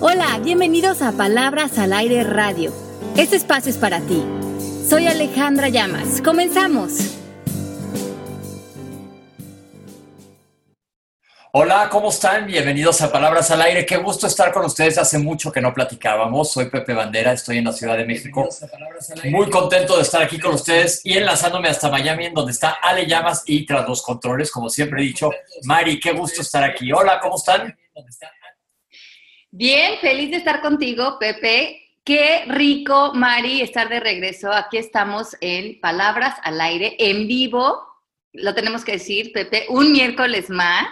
Hola, bienvenidos a Palabras al Aire Radio. Este espacio es para ti. Soy Alejandra Llamas. Comenzamos. Hola, ¿cómo están? Bienvenidos a Palabras al Aire. Qué gusto estar con ustedes. Hace mucho que no platicábamos. Soy Pepe Bandera, estoy en la Ciudad de México. Muy contento de estar aquí con ustedes y enlazándome hasta Miami, en donde está Ale Llamas y tras los controles, como siempre he dicho. Mari, qué gusto estar aquí. Hola, ¿cómo están? Bien, feliz de estar contigo, Pepe. Qué rico, Mari, estar de regreso. Aquí estamos en Palabras al Aire, en vivo. Lo tenemos que decir, Pepe, un miércoles más.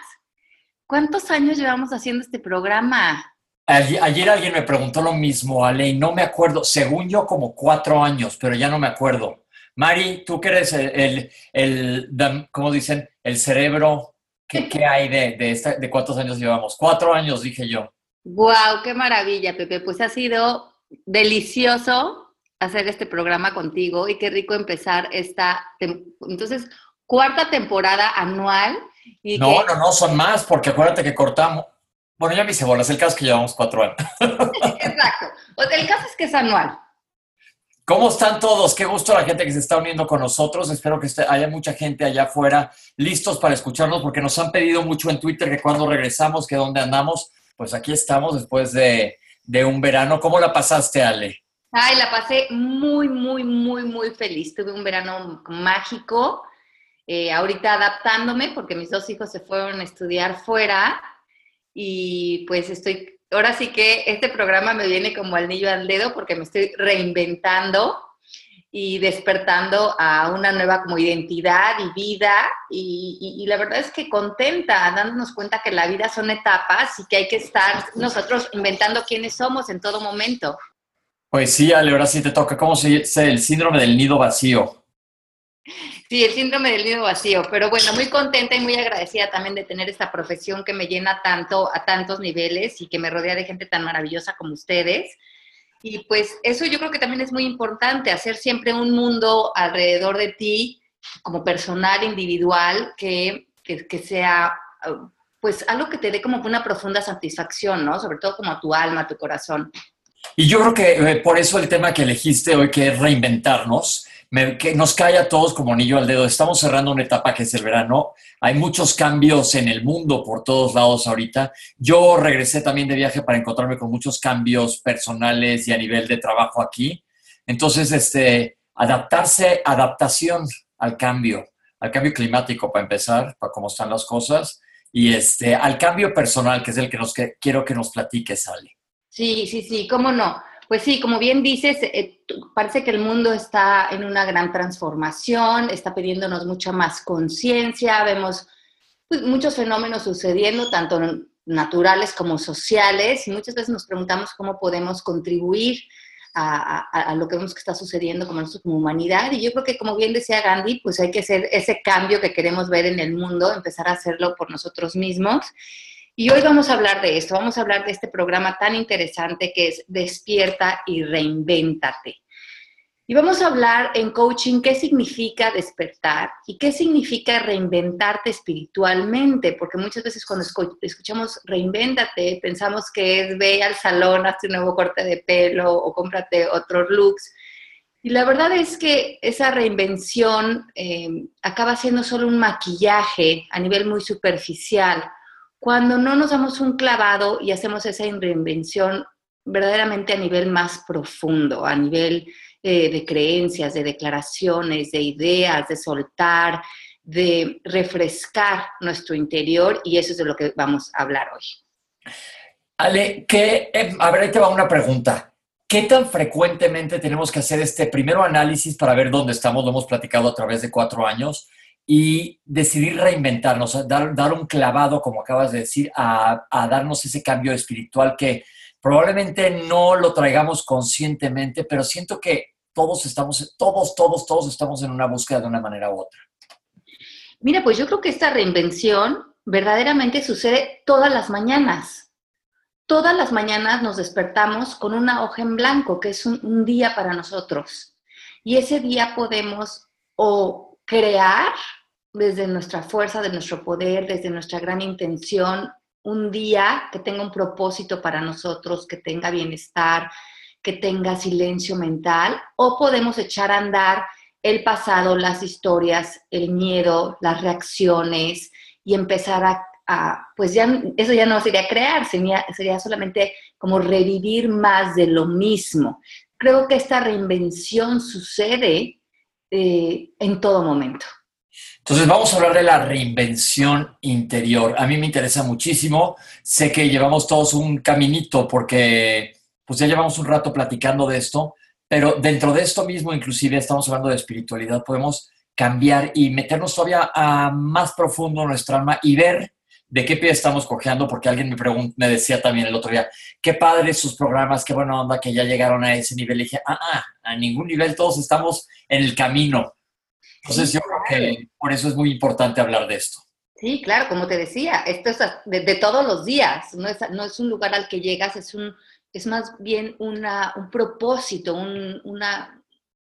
¿Cuántos años llevamos haciendo este programa? Ayer, alguien me preguntó lo mismo, Ale, y no me acuerdo. Según yo, como cuatro años, pero ya no me acuerdo. Mari, tú que eres el, el, ¿cómo dicen? El cerebro. ¿Qué, qué hay de, de, de cuántos años llevamos? Cuatro años, dije yo. Wow, qué maravilla, Pepe. Pues ha sido delicioso hacer este programa contigo y qué rico empezar esta, entonces, cuarta temporada anual. no, no, no, son más, porque acuérdate que cortamos. Bueno, ya me hice bolas, el caso es que llevamos cuatro años. Exacto. el caso es que es anual. ¿Cómo están todos? Qué gusto la gente que se está uniendo con nosotros. Espero que haya mucha gente allá afuera listos para escucharnos porque nos han pedido mucho en Twitter que cuando regresamos, que dónde andamos pues aquí estamos después de, un verano. ¿Cómo la pasaste, Ale? Ay, la pasé muy, muy, muy, muy feliz. Tuve un verano mágico. Eh, ahorita adaptándome porque mis dos hijos se fueron a estudiar fuera y pues estoy, ahora sí que este programa me viene como al niño al dedo porque me estoy reinventando y despertando a una nueva como identidad y vida y, la verdad es que contenta, dándonos cuenta que la vida son etapas y que hay que estar nosotros inventando quiénes somos en todo momento. Pues sí, Ale, ahora sí te toca. ¿Cómo se dice el síndrome del nido vacío? Sí, el síndrome del nido vacío, pero bueno, muy contenta y muy agradecida también de tener esta profesión que me llena tanto a tantos niveles y que me rodea de gente tan maravillosa como ustedes. Y pues eso yo creo que también es muy importante, hacer siempre un mundo alrededor de ti, como personal, individual, que, que, sea pues algo que te dé como una profunda satisfacción, ¿no? Sobre todo como a tu alma, a tu corazón. Y yo creo que eh, por eso el tema que elegiste hoy, que es reinventarnos, que nos cae a todos como anillo al dedo. Estamos cerrando una etapa que es el verano. Hay muchos cambios en el mundo por todos lados ahorita. Yo regresé también de viaje para encontrarme con muchos cambios personales y a nivel de trabajo aquí. Entonces, este, adaptarse, adaptación al cambio, al cambio climático para empezar, para cómo están las cosas, y este, al cambio personal, que es el que, nos, que quiero que nos platiques, Sally. Sí, sí, sí, cómo no. Pues sí, como bien dices, eh, parece que el mundo está en una gran transformación, está pidiéndonos mucha más conciencia, vemos pues, muchos fenómenos sucediendo, tanto naturales como sociales, y muchas veces nos preguntamos cómo podemos contribuir a, lo que vemos que está sucediendo como nosotros como humanidad. Y yo creo que, como bien decía Gandhi, pues hay que hacer ese cambio que queremos ver en el mundo, empezar a hacerlo por nosotros mismos. Y hoy vamos a hablar de esto, vamos a hablar de este programa tan interesante que es Despierta y Reinvéntate. Y vamos a hablar en coaching qué significa despertar y qué significa reinventarte espiritualmente, porque muchas veces cuando escuchamos reinvéntate pensamos que es ve al salón, hazte un nuevo corte de pelo o cómprate otros looks. Y la verdad es que esa reinvención eh, acaba siendo solo un maquillaje a nivel muy superficial cuando no nos damos un clavado y hacemos esa reinvención verdaderamente a nivel más profundo, a nivel eh, de creencias, de declaraciones, de ideas, de soltar, de refrescar nuestro interior y eso es de lo que vamos a hablar hoy. Ale, que, eh, a ver, ahí te va una pregunta. ¿Qué tan frecuentemente tenemos que hacer este primero análisis para ver dónde estamos? Lo hemos platicado a través de cuatro años y decidir reinventarnos, dar, dar un clavado, como acabas de decir, a, a, darnos ese cambio espiritual que probablemente no lo traigamos conscientemente, pero siento que todos estamos, todos, todos, todos estamos en una búsqueda de una manera u otra. Mira, pues yo creo que esta reinvención verdaderamente sucede todas las mañanas. Todas las mañanas nos despertamos con una hoja en blanco, que es un, un día para nosotros. Y ese día podemos o crear desde nuestra fuerza, de nuestro poder, desde nuestra gran intención, un día que tenga un propósito para nosotros, que tenga bienestar, que tenga silencio mental, o podemos echar a andar el pasado, las historias, el miedo, las reacciones y empezar a, pues ya, eso ya no sería crear, sería, solamente como revivir más de lo mismo. Creo que esta reinvención sucede eh, en todo momento. Entonces vamos a hablar de la reinvención interior. A mí me interesa muchísimo. Sé que llevamos todos un caminito porque pues ya llevamos un rato platicando de esto, pero dentro de esto mismo inclusive estamos hablando de espiritualidad. Podemos cambiar y meternos todavía a más profundo nuestra alma y ver de qué pie estamos cojeando, porque alguien me, me decía también el otro día, qué padre sus programas, qué buena onda que ya llegaron a ese nivel. Y dije, ah, ah, a ningún nivel, todos estamos en el camino. Entonces yo creo que por eso es muy importante hablar de esto. Sí, claro, como te decía, esto es de, todos los días, no es, no es, un lugar al que llegas, es, un, es más bien una, un propósito, una,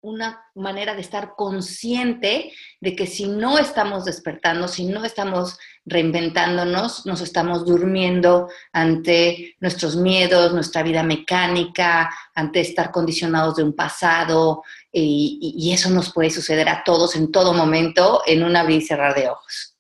una manera de estar consciente de que si no estamos despertando, si no estamos reinventándonos, nos estamos durmiendo ante nuestros miedos, nuestra vida mecánica, ante estar condicionados de un pasado, y, eso nos puede suceder a todos en todo momento, en un abrir y cerrar de ojos.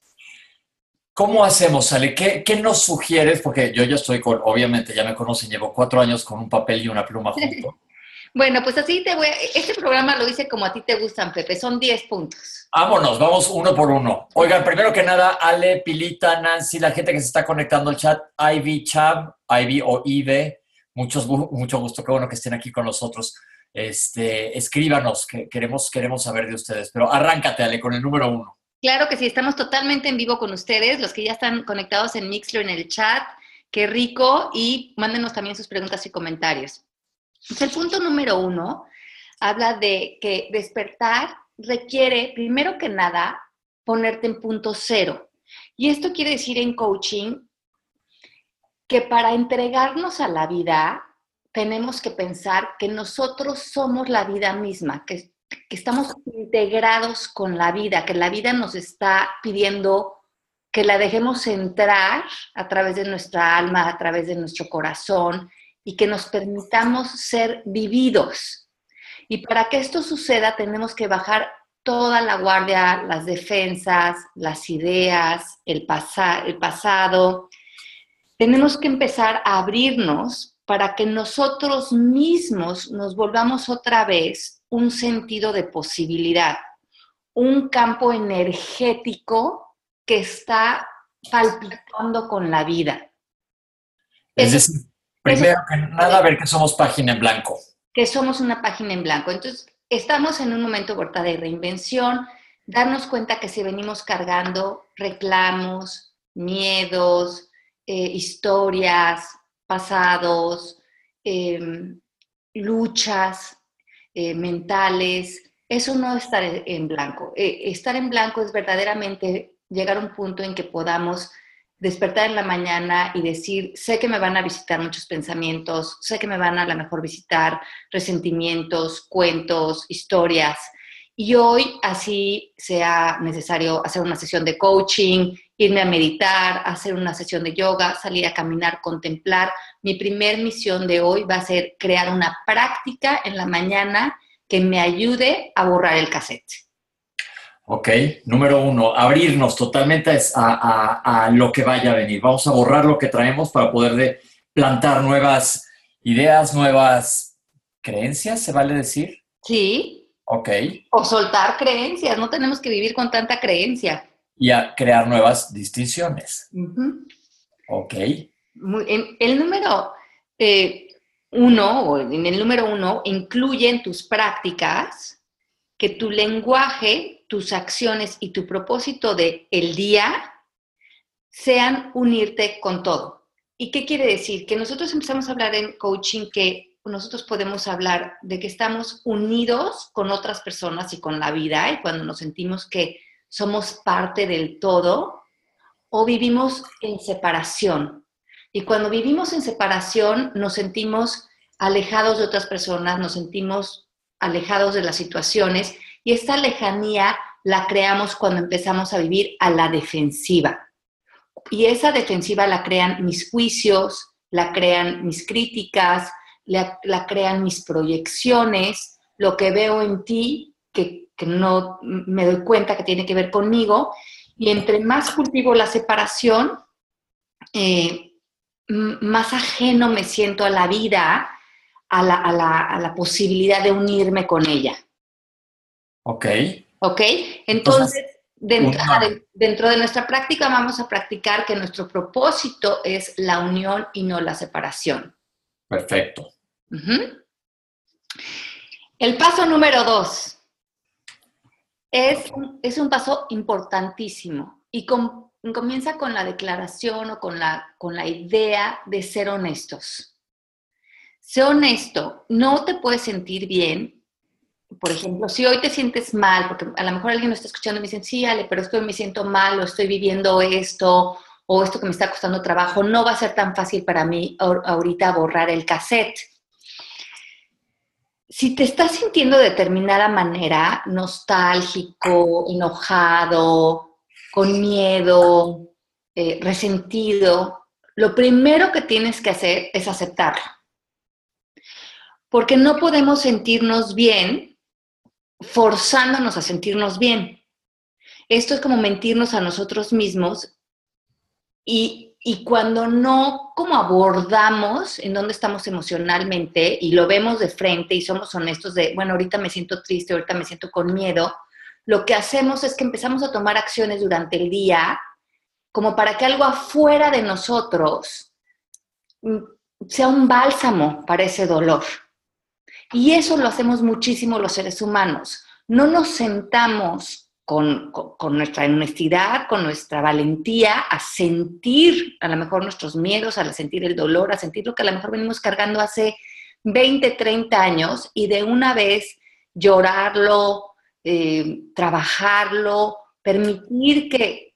¿Cómo hacemos, Ale? ¿Qué, ¿Qué, nos sugieres? Porque yo ya estoy con, obviamente ya me conocen, llevo cuatro años con un papel y una pluma junto. Bueno, pues así te voy a... Este programa lo hice como a ti te gustan, Pepe. Son 10 puntos. Vámonos, vamos uno por uno. Oigan, primero que nada, Ale, Pilita, Nancy, la gente que se está conectando al chat, Ivy Chab, Ivy o Ive, muchos, mucho gusto, qué bueno que estén aquí con nosotros. Este, escríbanos, que queremos, queremos saber de ustedes. Pero arráncate, Ale, con el número uno. Claro que sí, estamos totalmente en vivo con ustedes, los que ya están conectados en Mixler en el chat. Qué rico. Y mándenos también sus preguntas y comentarios el punto número uno habla de que despertar requiere, primero que nada, ponerte en punto cero. Y esto quiere decir en coaching que para entregarnos a la vida tenemos que pensar que nosotros somos la vida misma, que, que estamos integrados con la vida, que la vida nos está pidiendo que la dejemos entrar a través de nuestra alma, a través de nuestro corazón, y que nos permitamos ser vividos. Y para que esto suceda tenemos que bajar toda la guardia, las defensas, las ideas, el, el pasado. Tenemos que empezar a abrirnos para que nosotros mismos nos volvamos otra vez un sentido de posibilidad, un campo energético que está palpitando con la vida. Es decir, Primero que nada, ver que somos página en blanco. Que somos una página en blanco. Entonces, estamos en un momento de reinvención, darnos cuenta que si venimos cargando reclamos, miedos, eh, historias, pasados, em, luchas eh, mentales, eso no es estar en blanco. Eh, estar en blanco es verdaderamente llegar a un punto en que podamos despertar en la mañana y decir, sé que me van a visitar muchos pensamientos, sé que me van a a mejor visitar resentimientos, cuentos, historias. Y hoy así sea necesario hacer una sesión de coaching, irme a meditar, hacer una sesión de yoga, salir a caminar, contemplar. Mi primer misión de hoy va a ser crear una práctica en la mañana que me ayude a borrar el cassette. Ok, número uno, abrirnos totalmente a, lo que vaya a venir. Vamos a borrar lo que traemos para poder plantar nuevas ideas, nuevas creencias, ¿se vale decir? Sí. Ok. O soltar creencias, no tenemos que vivir con tanta creencia. Y a crear nuevas distinciones. Ok. En, el número eh, uno, o en el número uno, incluye en tus prácticas que tu lenguaje, tus acciones y tu propósito de el día sean unirte con todo. ¿Y qué quiere decir? Que nosotros empezamos a hablar en coaching que nosotros podemos hablar de que estamos unidos con otras personas y con la vida y cuando nos sentimos que somos parte del todo o vivimos en separación. Y cuando vivimos en separación nos sentimos alejados de otras personas, nos sentimos alejados de las situaciones y esta lejanía la creamos cuando empezamos a vivir a la defensiva. y esa defensiva la crean mis juicios, la crean mis críticas, la, crean mis proyecciones, lo que veo en ti, que, no me doy cuenta que tiene que ver conmigo, y entre más cultivo la separación, eh, más ajeno me siento a la vida, a la, posibilidad de unirme con ella. Ok. Ok, entonces, dentro, de nuestra práctica vamos a practicar que nuestro propósito es la unión y no la separación. Perfecto. El paso número dos es, es un paso importantísimo y comienza con la declaración o con la, con la idea de ser honestos. Sé honesto, no te puedes sentir bien. Por ejemplo, si hoy te sientes mal, porque a lo mejor alguien lo está escuchando y me dice, sí, Ale, pero es que hoy me siento mal o estoy viviendo esto o esto que me está costando trabajo, no va a ser tan fácil para mí ahorita borrar el cassette si te estás sintiendo de determinada manera, nostálgico, enojado, con miedo, eh, resentido, lo primero que tienes que hacer es aceptarlo. Porque no podemos sentirnos bien forzándonos a sentirnos bien. Esto es como mentirnos a nosotros mismos y y cuando no como abordamos en dónde estamos emocionalmente y lo vemos de frente y somos honestos de, bueno, ahorita me siento triste, ahorita me siento con miedo, lo que hacemos es que empezamos a tomar acciones durante el día como para que algo afuera de nosotros mm, sea un bálsamo para ese dolor. Y eso lo hacemos muchísimo los seres humanos. No nos sentamos con, nuestra honestidad, con nuestra valentía, a sentir a lo mejor nuestros miedos, a sentir el dolor, a sentir lo que a lo mejor venimos cargando hace 20, 30 años y de una vez llorarlo, eh, trabajarlo, permitir que,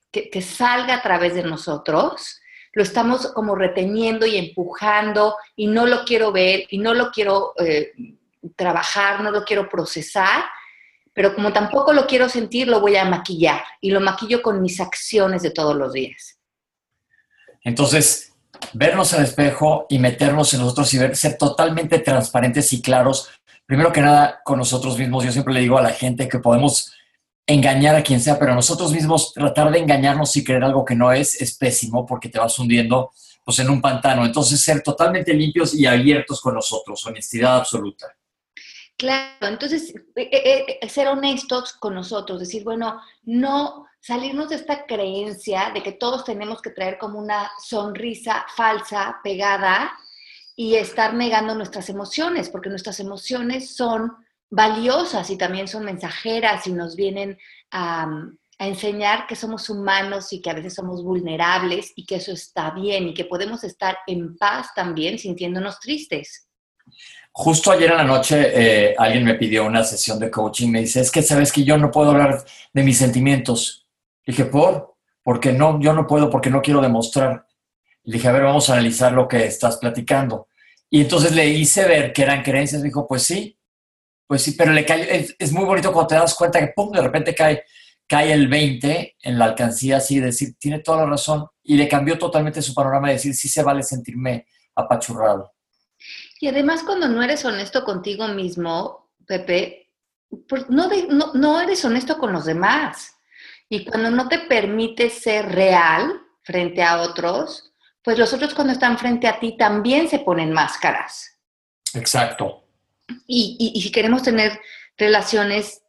salga a través de nosotros, lo estamos como reteniendo y empujando y no lo quiero ver y no lo quiero eh, trabajar, no lo quiero procesar pero como tampoco lo quiero sentir, lo voy a maquillar y lo maquillo con mis acciones de todos los días. Entonces, vernos al espejo y meternos en nosotros y ver, ser totalmente transparentes y claros, primero que nada con nosotros mismos. Yo siempre le digo a la gente que podemos engañar a quien sea, pero nosotros mismos tratar de engañarnos y creer algo que no es es pésimo porque te vas hundiendo pues en un pantano. Entonces, ser totalmente limpios y abiertos con nosotros, honestidad absoluta. Claro, entonces eh, eh, eh, ser honestos con nosotros, decir, bueno, no salirnos de esta creencia de que todos tenemos que traer como una sonrisa falsa, pegada, y estar negando nuestras emociones, porque nuestras emociones son valiosas y también son mensajeras y nos vienen a enseñar que somos humanos y que a veces somos vulnerables y que eso está bien y que podemos estar en paz también sintiéndonos tristes. Justo ayer en la noche eh, alguien me pidió una sesión de coaching. Me dice, es que sabes que yo no puedo hablar de mis sentimientos. Le dije, ¿por? Porque no, yo no puedo, porque no quiero demostrar. Le dije, a ver, vamos a analizar lo que estás platicando. Y entonces le hice ver que eran creencias. Me dijo, pues sí, pues sí, pero le cae, es, muy bonito cuando te das cuenta que, pum, de repente cae, cae el 20 en la alcancía así, decir, tiene toda la razón. Y le cambió totalmente su panorama de decir, sí se vale sentirme apachurrado. Y además cuando no eres honesto contigo mismo, Pepe, pues no, no, eres honesto con los demás. Y cuando no te permites ser real frente a otros, pues los otros cuando están frente a ti también se ponen máscaras. Exacto. Y, y, si queremos tener relaciones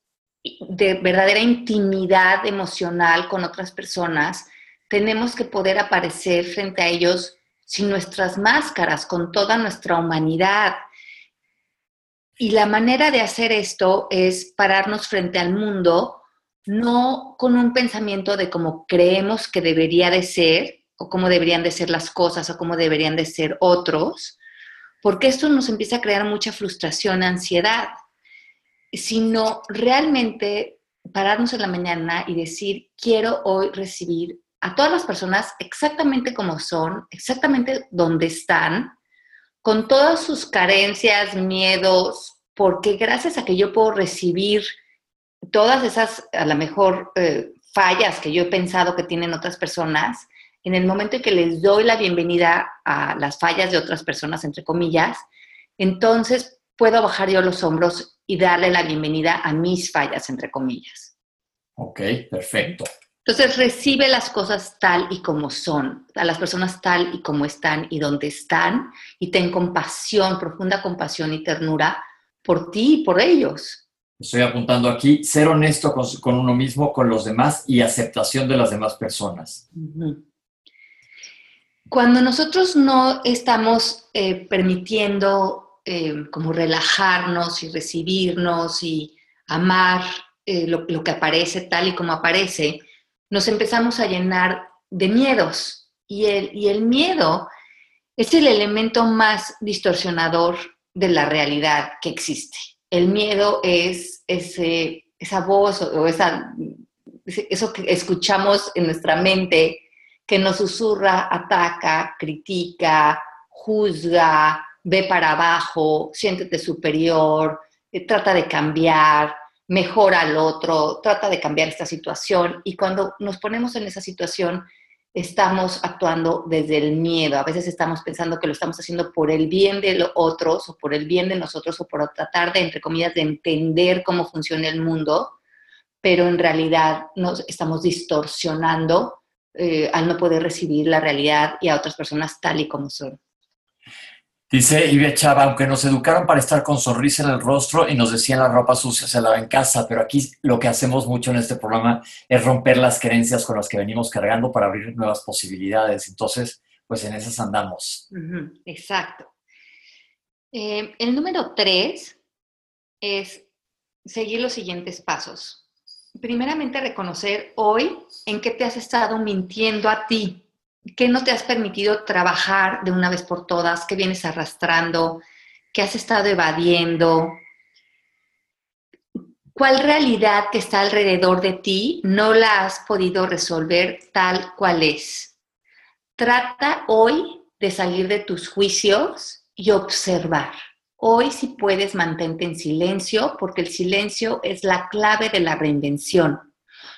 de verdadera intimidad emocional con otras personas, tenemos que poder aparecer frente a ellos sin nuestras máscaras, con toda nuestra humanidad. Y la manera de hacer esto es pararnos frente al mundo, no con un pensamiento de cómo creemos que debería de ser, o cómo deberían de ser las cosas, o cómo deberían de ser otros, porque esto nos empieza a crear mucha frustración, ansiedad, sino realmente pararnos en la mañana y decir, quiero hoy recibir a todas las personas exactamente como son, exactamente donde están, con todas sus carencias, miedos, porque gracias a que yo puedo recibir todas esas, a lo mejor, eh, fallas que yo he pensado que tienen otras personas, en el momento en que les doy la bienvenida a las fallas de otras personas, entre comillas, entonces puedo bajar yo los hombros y darle la bienvenida a mis fallas, entre comillas. Ok, perfecto. Entonces recibe las cosas tal y como son, a las personas tal y como están y donde están, y ten compasión, profunda compasión y ternura por ti y por ellos. Estoy apuntando aquí, ser honesto con, uno mismo, con los demás y aceptación de las demás personas. Cuando nosotros no estamos eh, permitiendo eh, como relajarnos y recibirnos y amar eh, lo, lo que aparece tal y como aparece, nos empezamos a llenar de miedos. Y el, y el miedo es el elemento más distorsionador de la realidad que existe. El miedo es ese, esa voz o esa, eso que escuchamos en nuestra mente que nos susurra, ataca, critica, juzga, ve para abajo, siéntete superior, eh, trata de cambiar, mejora al otro, trata de cambiar esta situación y cuando nos ponemos en esa situación estamos actuando desde el miedo. A veces estamos pensando que lo estamos haciendo por el bien de los otros o por el bien de nosotros o por tratar de, entre comillas, de entender cómo funciona el mundo, pero en realidad nos estamos distorsionando eh, al no poder recibir la realidad y a otras personas tal y como son. Dice Ivia Chava, aunque nos educaron para estar con sonrisa en el rostro y nos decían la ropa sucia se lava en casa, pero aquí lo que hacemos mucho en este programa es romper las creencias con las que venimos cargando para abrir nuevas posibilidades. Entonces, pues en esas andamos. exacto. Eh, el número tres es seguir los siguientes pasos. Primeramente, reconocer hoy en qué te has estado mintiendo a ti ¿Qué no te has permitido trabajar de una vez por todas? ¿Qué vienes arrastrando? ¿Qué has estado evadiendo? ¿Cuál realidad que está alrededor de ti no la has podido resolver tal cual es? Trata hoy de salir de tus juicios y observar. Hoy si puedes mantente en silencio porque el silencio es la clave de la reinvención.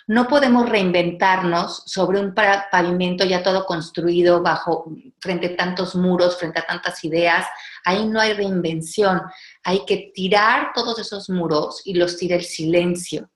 No podemos reinventarnos sobre un pavimento ya todo construido bajo, frente a tantos muros, frente a tantas ideas. Ahí no hay reinvención. Hay que tirar todos esos muros y los tira el silencio.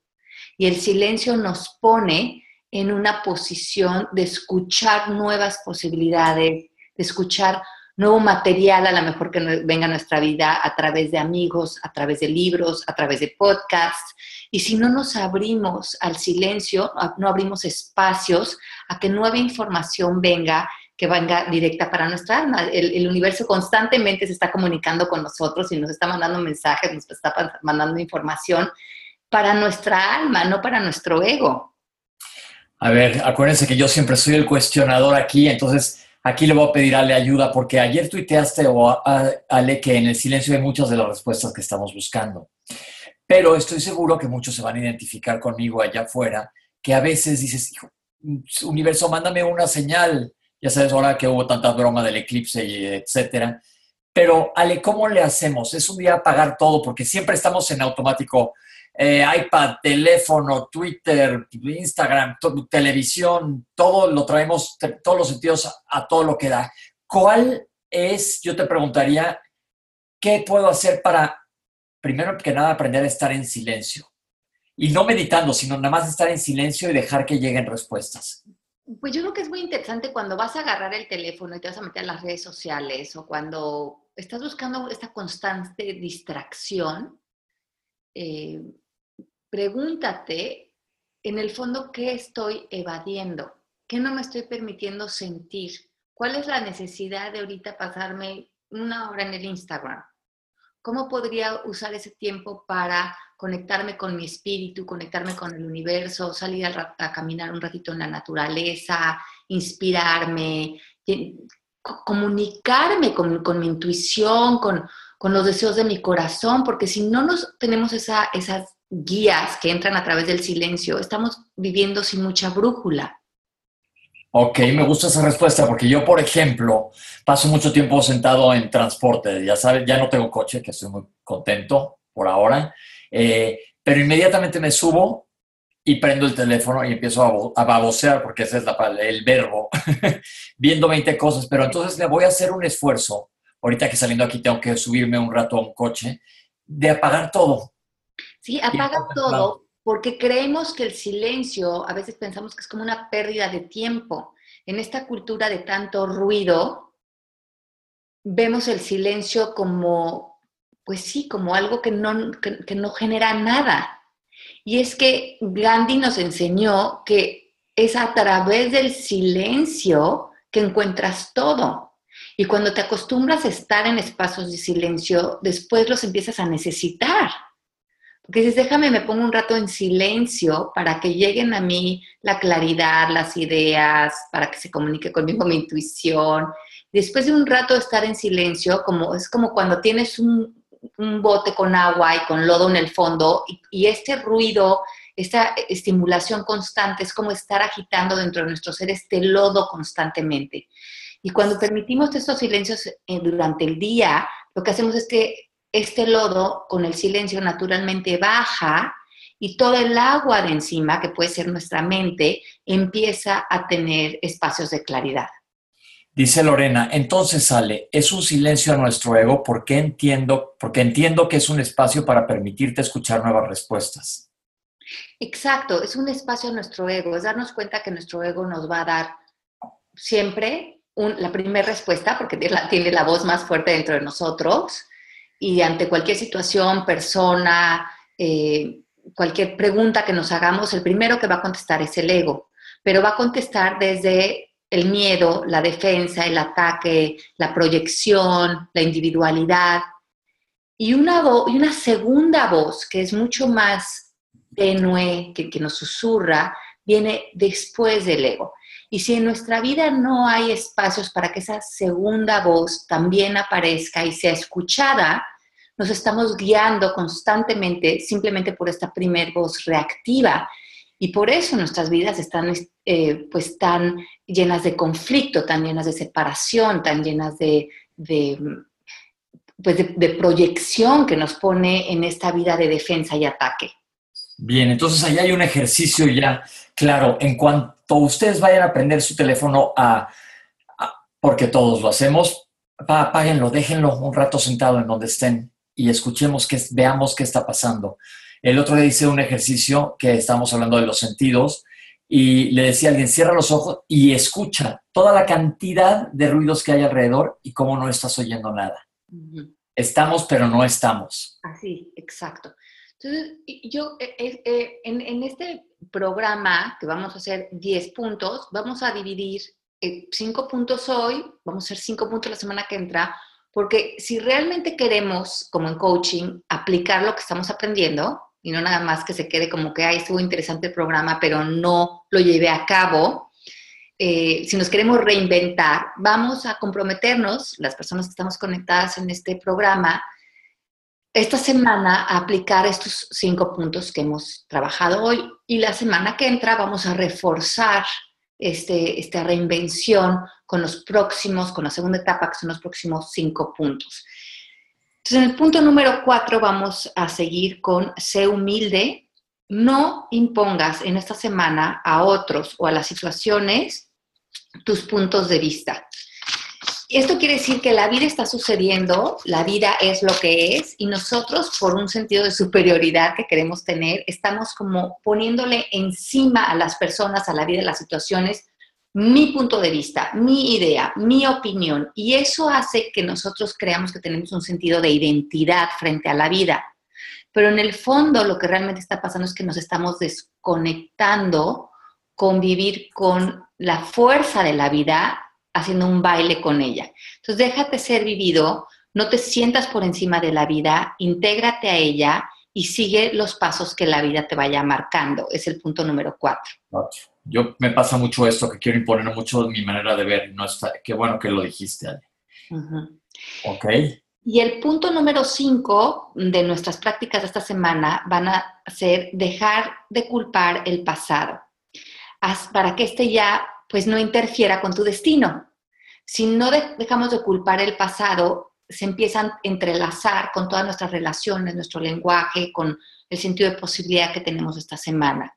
Y el silencio nos pone en una posición de escuchar nuevas posibilidades, de escuchar nuevo material a lo mejor que venga a nuestra vida a través de amigos, a través de libros, a través de podcasts. Y si no nos abrimos al silencio, no abrimos espacios a que nueva información venga, que venga directa para nuestra alma. El, universo constantemente se está comunicando con nosotros y nos está mandando mensajes, nos está mandando información para nuestra alma, no para nuestro ego. A ver, acuérdense que yo siempre soy el cuestionador aquí, entonces Aquí le voy a pedir a Ale ayuda porque ayer tuiteaste o a, Ale que en el silencio hay muchas de las respuestas que estamos buscando. Pero estoy seguro que muchos se van a identificar conmigo allá afuera, que a veces dices, hijo, universo, mándame una señal. Ya sabes, ahora que hubo tanta broma del eclipse y etcétera. Pero, Ale, ¿cómo le hacemos? Es un día apagar todo porque siempre estamos en automático eh, iPad, teléfono, Twitter, Instagram, televisión, todo lo traemos, todos los sentidos a, todo lo que da. ¿Cuál es, yo te preguntaría, qué puedo hacer para, primero que nada, aprender a estar en silencio? Y no meditando, sino nada más estar en silencio y dejar que lleguen respuestas. Pues yo creo que es muy interesante cuando vas a agarrar el teléfono y te vas a meter en las redes sociales o cuando estás buscando esta constante distracción, eh, pregúntate en el fondo qué estoy evadiendo, qué no me estoy permitiendo sentir, cuál es la necesidad de ahorita pasarme una hora en el Instagram. ¿Cómo podría usar ese tiempo para conectarme con mi espíritu, conectarme con el universo, salir a, caminar un ratito en la naturaleza, inspirarme, comunicarme con, mi intuición, con, los deseos de mi corazón? Porque si no nos tenemos esa, esas guías que entran a través del silencio, estamos viviendo sin mucha brújula. Ok, me gusta esa respuesta porque yo, por ejemplo, paso mucho tiempo sentado en transporte. Ya sabes, ya no tengo coche, que estoy muy contento por ahora, eh, pero inmediatamente me subo y prendo el teléfono y empiezo a, babosear, porque ese es la, el verbo, viendo 20 cosas, pero entonces le voy a hacer un esfuerzo, ahorita que saliendo aquí tengo que subirme un rato a un coche, de apagar todo. Sí, apaga todo, porque creemos que el silencio, a veces pensamos que es como una pérdida de tiempo. En esta cultura de tanto ruido, vemos el silencio como, pues sí, como algo que no, que no genera nada y es que Gandhi nos enseñó que es a través del silencio que encuentras todo. Y cuando te acostumbras a estar en espacios de silencio, después los empiezas a necesitar. Dices, déjame, me pongo un rato en silencio para que lleguen a mí la claridad, las ideas, para que se comunique conmigo mi intuición. Después de un rato estar en silencio, como, es como cuando tienes un, bote con agua y con lodo en el fondo y, este ruido, esta estimulación constante es como estar agitando dentro de nuestro ser este lodo constantemente. Y cuando permitimos estos silencios eh, durante el día, lo que hacemos es que este lodo con el silencio naturalmente baja y todo el agua de encima, que puede ser nuestra mente, empieza a tener espacios de claridad. Dice Lorena, entonces sale, es un silencio a nuestro ego porque entiendo, porque entiendo que es un espacio para permitirte escuchar nuevas respuestas. Exacto, es un espacio a nuestro ego, es darnos cuenta que nuestro ego nos va a dar siempre la primera respuesta porque tiene la, voz más fuerte dentro de nosotros y ante cualquier situación, persona, eh, cualquier pregunta que nos hagamos, el primero que va a contestar es el ego, pero va a contestar desde el miedo, la defensa, el ataque, la proyección, la individualidad. Y una, y una segunda voz que es mucho más tenue, que, que nos susurra, viene después del ego. Y si en nuestra vida no hay espacios para que esa segunda voz también aparezca y sea escuchada, nos estamos guiando constantemente simplemente por esta primer voz reactiva y por eso nuestras vidas están eh, pues tan llenas de conflicto, tan llenas de separación, tan llenas de, pues de, proyección que nos pone en esta vida de defensa y ataque. Bien, entonces ahí hay un ejercicio ya claro. En cuanto ustedes vayan a prender su teléfono a, porque todos lo hacemos, apáguenlo, déjenlo un rato sentado en donde estén y escuchemos, que, veamos qué está pasando. El otro día hice un ejercicio que estábamos hablando de los sentidos y le decía a alguien, cierra los ojos y escucha toda la cantidad de ruidos que hay alrededor y cómo no estás oyendo nada. Estamos, pero no estamos. Así, exacto. Entonces, yo eh, eh, eh, en, este programa que vamos a hacer 10 puntos, vamos a dividir 5 puntos hoy, vamos a hacer 5 puntos la semana que entra, porque si realmente queremos, como en coaching, aplicar lo que estamos aprendiendo, y no nada más que se quede como que, ay, estuvo interesante el programa, pero no lo llevé a cabo. Eh, si nos queremos reinventar, vamos a comprometernos, las personas que estamos conectadas en este programa, esta semana aplicar estos cinco puntos que hemos trabajado hoy y la semana que entra vamos a reforzar este, esta reinvención con los próximos, con la segunda etapa, que son los próximos cinco puntos. Entonces, en el punto número cuatro vamos a seguir con sé humilde. No impongas en esta semana a otros o a las situaciones tus puntos de vista. Esto quiere decir que la vida está sucediendo, la vida es lo que es y nosotros por un sentido de superioridad que queremos tener, estamos como poniéndole encima a las personas, a la vida, a las situaciones, mi punto de vista, mi idea, mi opinión, y eso hace que nosotros creamos que tenemos un sentido de identidad frente a la vida. Pero en el fondo lo que realmente está pasando es que nos estamos desconectando con vivir con la fuerza de la vida, haciendo un baile con ella. Entonces déjate ser vivido, no te sientas por encima de la vida, intégrate a ella y sigue los pasos que la vida te vaya marcando. Es el punto número cuatro. Yo me pasa mucho esto, que quiero imponer mucho mi manera de ver. No está, qué bueno que lo dijiste, Ale. Ok. Y el punto número cinco de nuestras prácticas de esta semana van a ser dejar de culpar el pasado, para que este ya pues no interfiera con tu destino. Si no dejamos de culpar el pasado, se empiezan a entrelazar con todas nuestras relaciones, nuestro lenguaje, con el sentido de posibilidad que tenemos esta semana.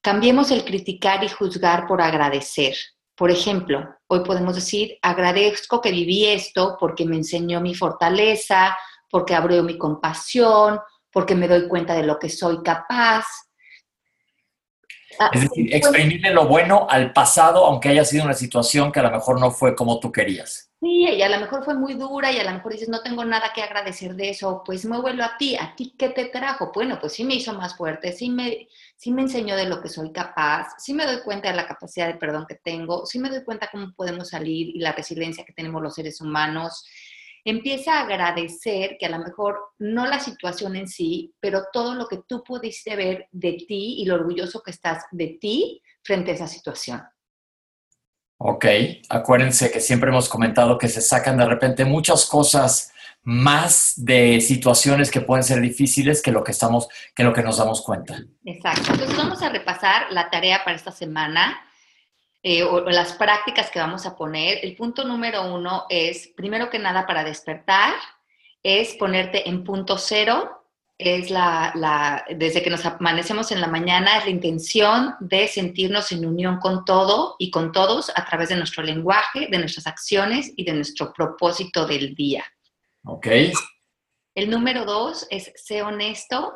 cambiemos el criticar y juzgar por agradecer. Por ejemplo, hoy podemos decir, agradezco que viví esto porque me enseñó mi fortaleza, porque abrió mi compasión, porque me doy cuenta de lo que soy capaz. Ah, es decir, exprimirle lo bueno al pasado, aunque haya sido una situación que a lo mejor no fue como tú querías. Sí, y a lo mejor fue muy dura y a lo mejor dices, no tengo nada que agradecer de eso, pues me vuelvo a ti, ¿a ti qué te trajo? Bueno, pues sí me hizo más fuerte, sí me, sí me enseñó de lo que soy capaz, sí me doy cuenta de la capacidad de perdón que tengo, sí me doy cuenta cómo podemos salir y la resiliencia que tenemos los seres humanos. Empieza a agradecer que a lo mejor no la situación en sí, pero todo lo que tú pudiste ver de ti y lo orgulloso que estás de ti frente a esa situación. Ok, acuérdense que siempre hemos comentado que se sacan de repente muchas cosas más de situaciones que pueden ser difíciles que lo que estamos, que lo que nos damos cuenta. Exacto. Entonces vamos a repasar la tarea para esta semana eh, o las prácticas que vamos a poner. El punto número uno es, primero que nada, para despertar, es ponerte en punto cero es la, desde que nos amanecemos en la mañana, es la intención de sentirnos en unión con todo y con todos a través de nuestro lenguaje, de nuestras acciones y de nuestro propósito del día. Ok. El número dos es sé honesto,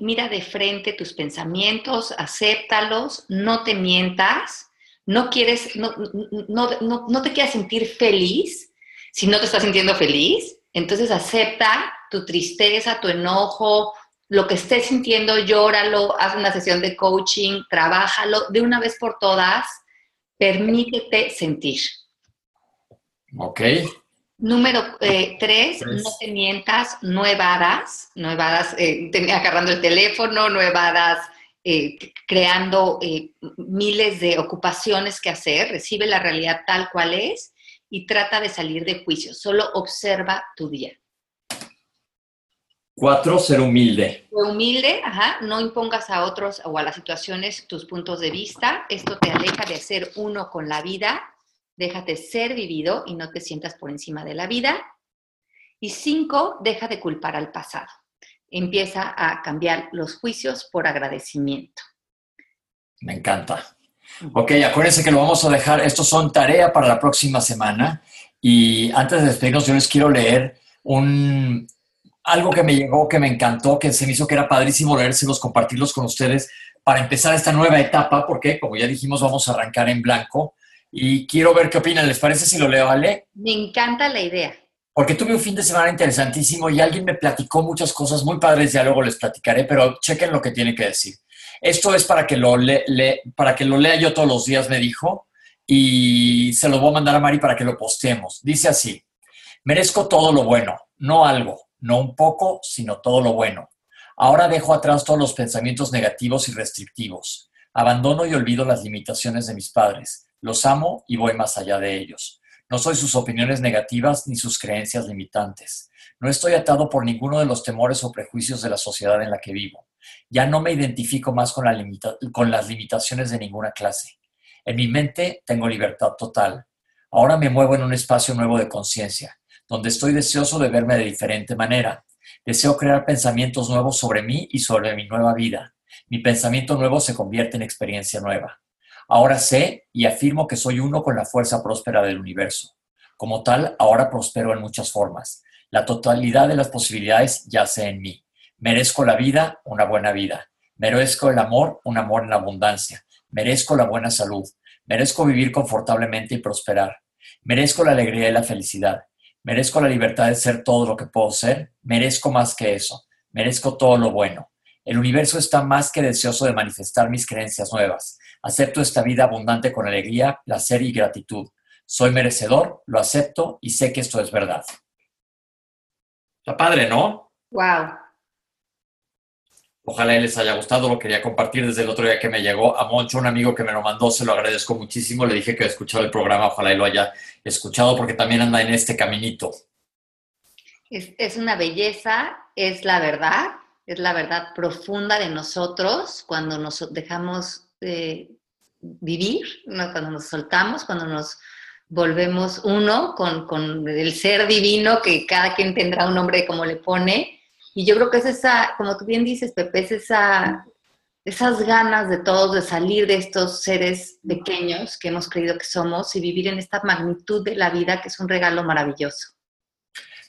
mira de frente tus pensamientos, acéptalos, no te mientas, no quieres, no, no te quieras sentir feliz si no te estás sintiendo feliz, entonces acepta tu tristeza, tu enojo, lo que estés sintiendo, llóralo, haz una sesión de coaching, trabájalo de una vez por todas, permítete sentir. Ok. Número eh, tres, no te mientas, no evadas, no evadas eh, agarrando el teléfono, no evadas eh, creando miles de ocupaciones que hacer, recibe la realidad tal cual es y trata de salir de juicio, solo observa tu día. Cuatro, ser humilde. humilde, ajá, no impongas a otros o a las situaciones tus puntos de vista. Esto te aleja de ser uno con la vida. Déjate ser vivido y no te sientas por encima de la vida. Y cinco, deja de culpar al pasado. Empieza a cambiar los juicios por agradecimiento. Me encanta. Ok, acuérdense que lo vamos a dejar. Estos son tarea para la próxima semana. Y antes de despedirnos, yo les quiero leer un, algo que me llegó, que me encantó, que se me hizo que era padrísimo leérselos, compartirlos con ustedes para empezar esta nueva etapa, porque como ya dijimos, vamos a arrancar en blanco. Y quiero ver qué opinan. ¿Les parece si lo leo, Ale? Me encanta la idea. Porque tuve un fin de semana interesantísimo y alguien me platicó muchas cosas muy padres, ya luego les platicaré, pero chequen lo que tiene que decir. Esto es para que lo, le, para que lo lea yo todos los días, me dijo, y se lo voy a mandar a Mari para que lo postemos. Dice así, merezco todo lo bueno, no algo no un poco, sino todo lo bueno. Ahora dejo atrás todos los pensamientos negativos y restrictivos. Abandono y olvido las limitaciones de mis padres. Los amo y voy más allá de ellos. No soy sus opiniones negativas ni sus creencias limitantes. No estoy atado por ninguno de los temores o prejuicios de la sociedad en la que vivo. Ya no me identifico más con, las limitaciones de ninguna clase. En mi mente tengo libertad total. Ahora me muevo en un espacio nuevo de conciencia donde estoy deseoso de verme de diferente manera. Deseo crear pensamientos nuevos sobre mí y sobre mi nueva vida. Mi pensamiento nuevo se convierte en experiencia nueva. Ahora sé y afirmo que soy uno con la fuerza próspera del universo. Como tal, ahora prospero en muchas formas. La totalidad de las posibilidades yace en mí. Merezco la vida, una buena vida. Merezco el amor, un amor en abundancia. Merezco la buena salud. Merezco vivir confortablemente y prosperar. Merezco la alegría y la felicidad. Merezco la libertad de ser todo lo que puedo ser. Merezco más que eso. Merezco todo lo bueno. El universo está más que deseoso de manifestar mis creencias nuevas. Acepto esta vida abundante con alegría, placer y gratitud. Soy merecedor, lo acepto y sé que esto es verdad. Está padre, ¿no? Wow. Ojalá les haya gustado, lo quería compartir desde el otro día que me llegó a Moncho, un amigo que me lo mandó, se lo agradezco muchísimo, le dije que he escuchado el programa, ojalá y lo haya escuchado porque también anda en este caminito. Es, una belleza, es la verdad, es la verdad profunda de nosotros cuando nos dejamos vivir, cuando nos soltamos, cuando nos volvemos uno con, con el ser divino, que cada quien tendrá un nombre como le pone, y yo creo que es esa, como tú bien dices, Pepe, es esa, esas ganas de todos de salir de estos seres pequeños que hemos creído que somos y vivir en esta magnitud de la vida que es un regalo maravilloso.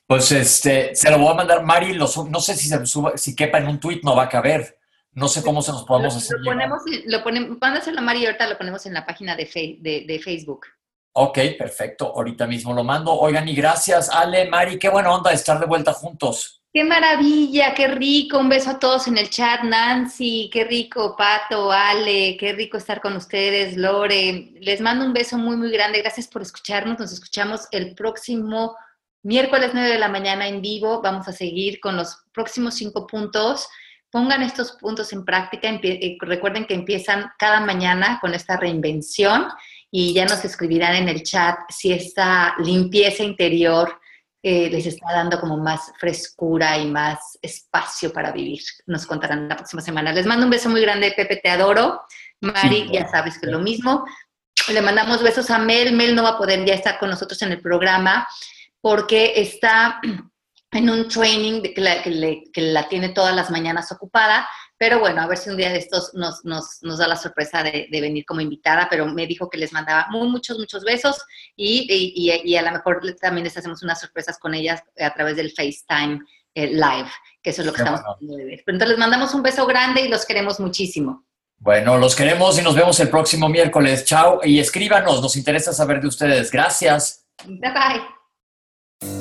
Pues este, se lo voy a mandar, Mari, no sé si se suba, si quepa en un tweet, no va a caber. No sé cómo se nos podemos hacer. Lo ponemos, lo ponemos, mándaselo a Mari y ahorita lo ponemos en la página de, de, de, Facebook. Ok, perfecto. Ahorita mismo lo mando. Oigan, y gracias, Ale, Mari, qué buena onda estar de vuelta juntos. Qué maravilla, qué rico. Un beso a todos en el chat. Nancy, qué rico. Pato, Ale, qué rico estar con ustedes. Lore, les mando un beso muy, muy grande. Gracias por escucharnos. Nos escuchamos el próximo miércoles 9 de la mañana en vivo. Vamos a seguir con los próximos cinco puntos. Pongan estos puntos en práctica. Eh, recuerden que empiezan cada mañana con esta reinvención y ya nos escribirán en el chat si esta limpieza interior eh, les está dando como más frescura y más espacio para vivir. Nos contarán la próxima semana. Les mando un beso muy grande, Pepe, te adoro. Mari, ya sabes que es lo mismo. Le mandamos besos a Mel. Mel no va a poder ya estar con nosotros en el programa porque está en un training que la, que, la, tiene todas las mañanas ocupada, pero bueno, a ver si un día de estos nos, nos, nos da la sorpresa de, venir como invitada, pero me dijo que les mandaba muy, muchos, muchos besos y, y, y, a lo mejor también les hacemos unas sorpresas con ellas a través del FaceTime eh, Live, que eso es lo que estamos haciendo de ver. Pero entonces les mandamos un beso grande y los queremos muchísimo. Bueno, los queremos y nos vemos el próximo miércoles. Chao y escríbanos, nos interesa saber de ustedes. Gracias. Bye bye.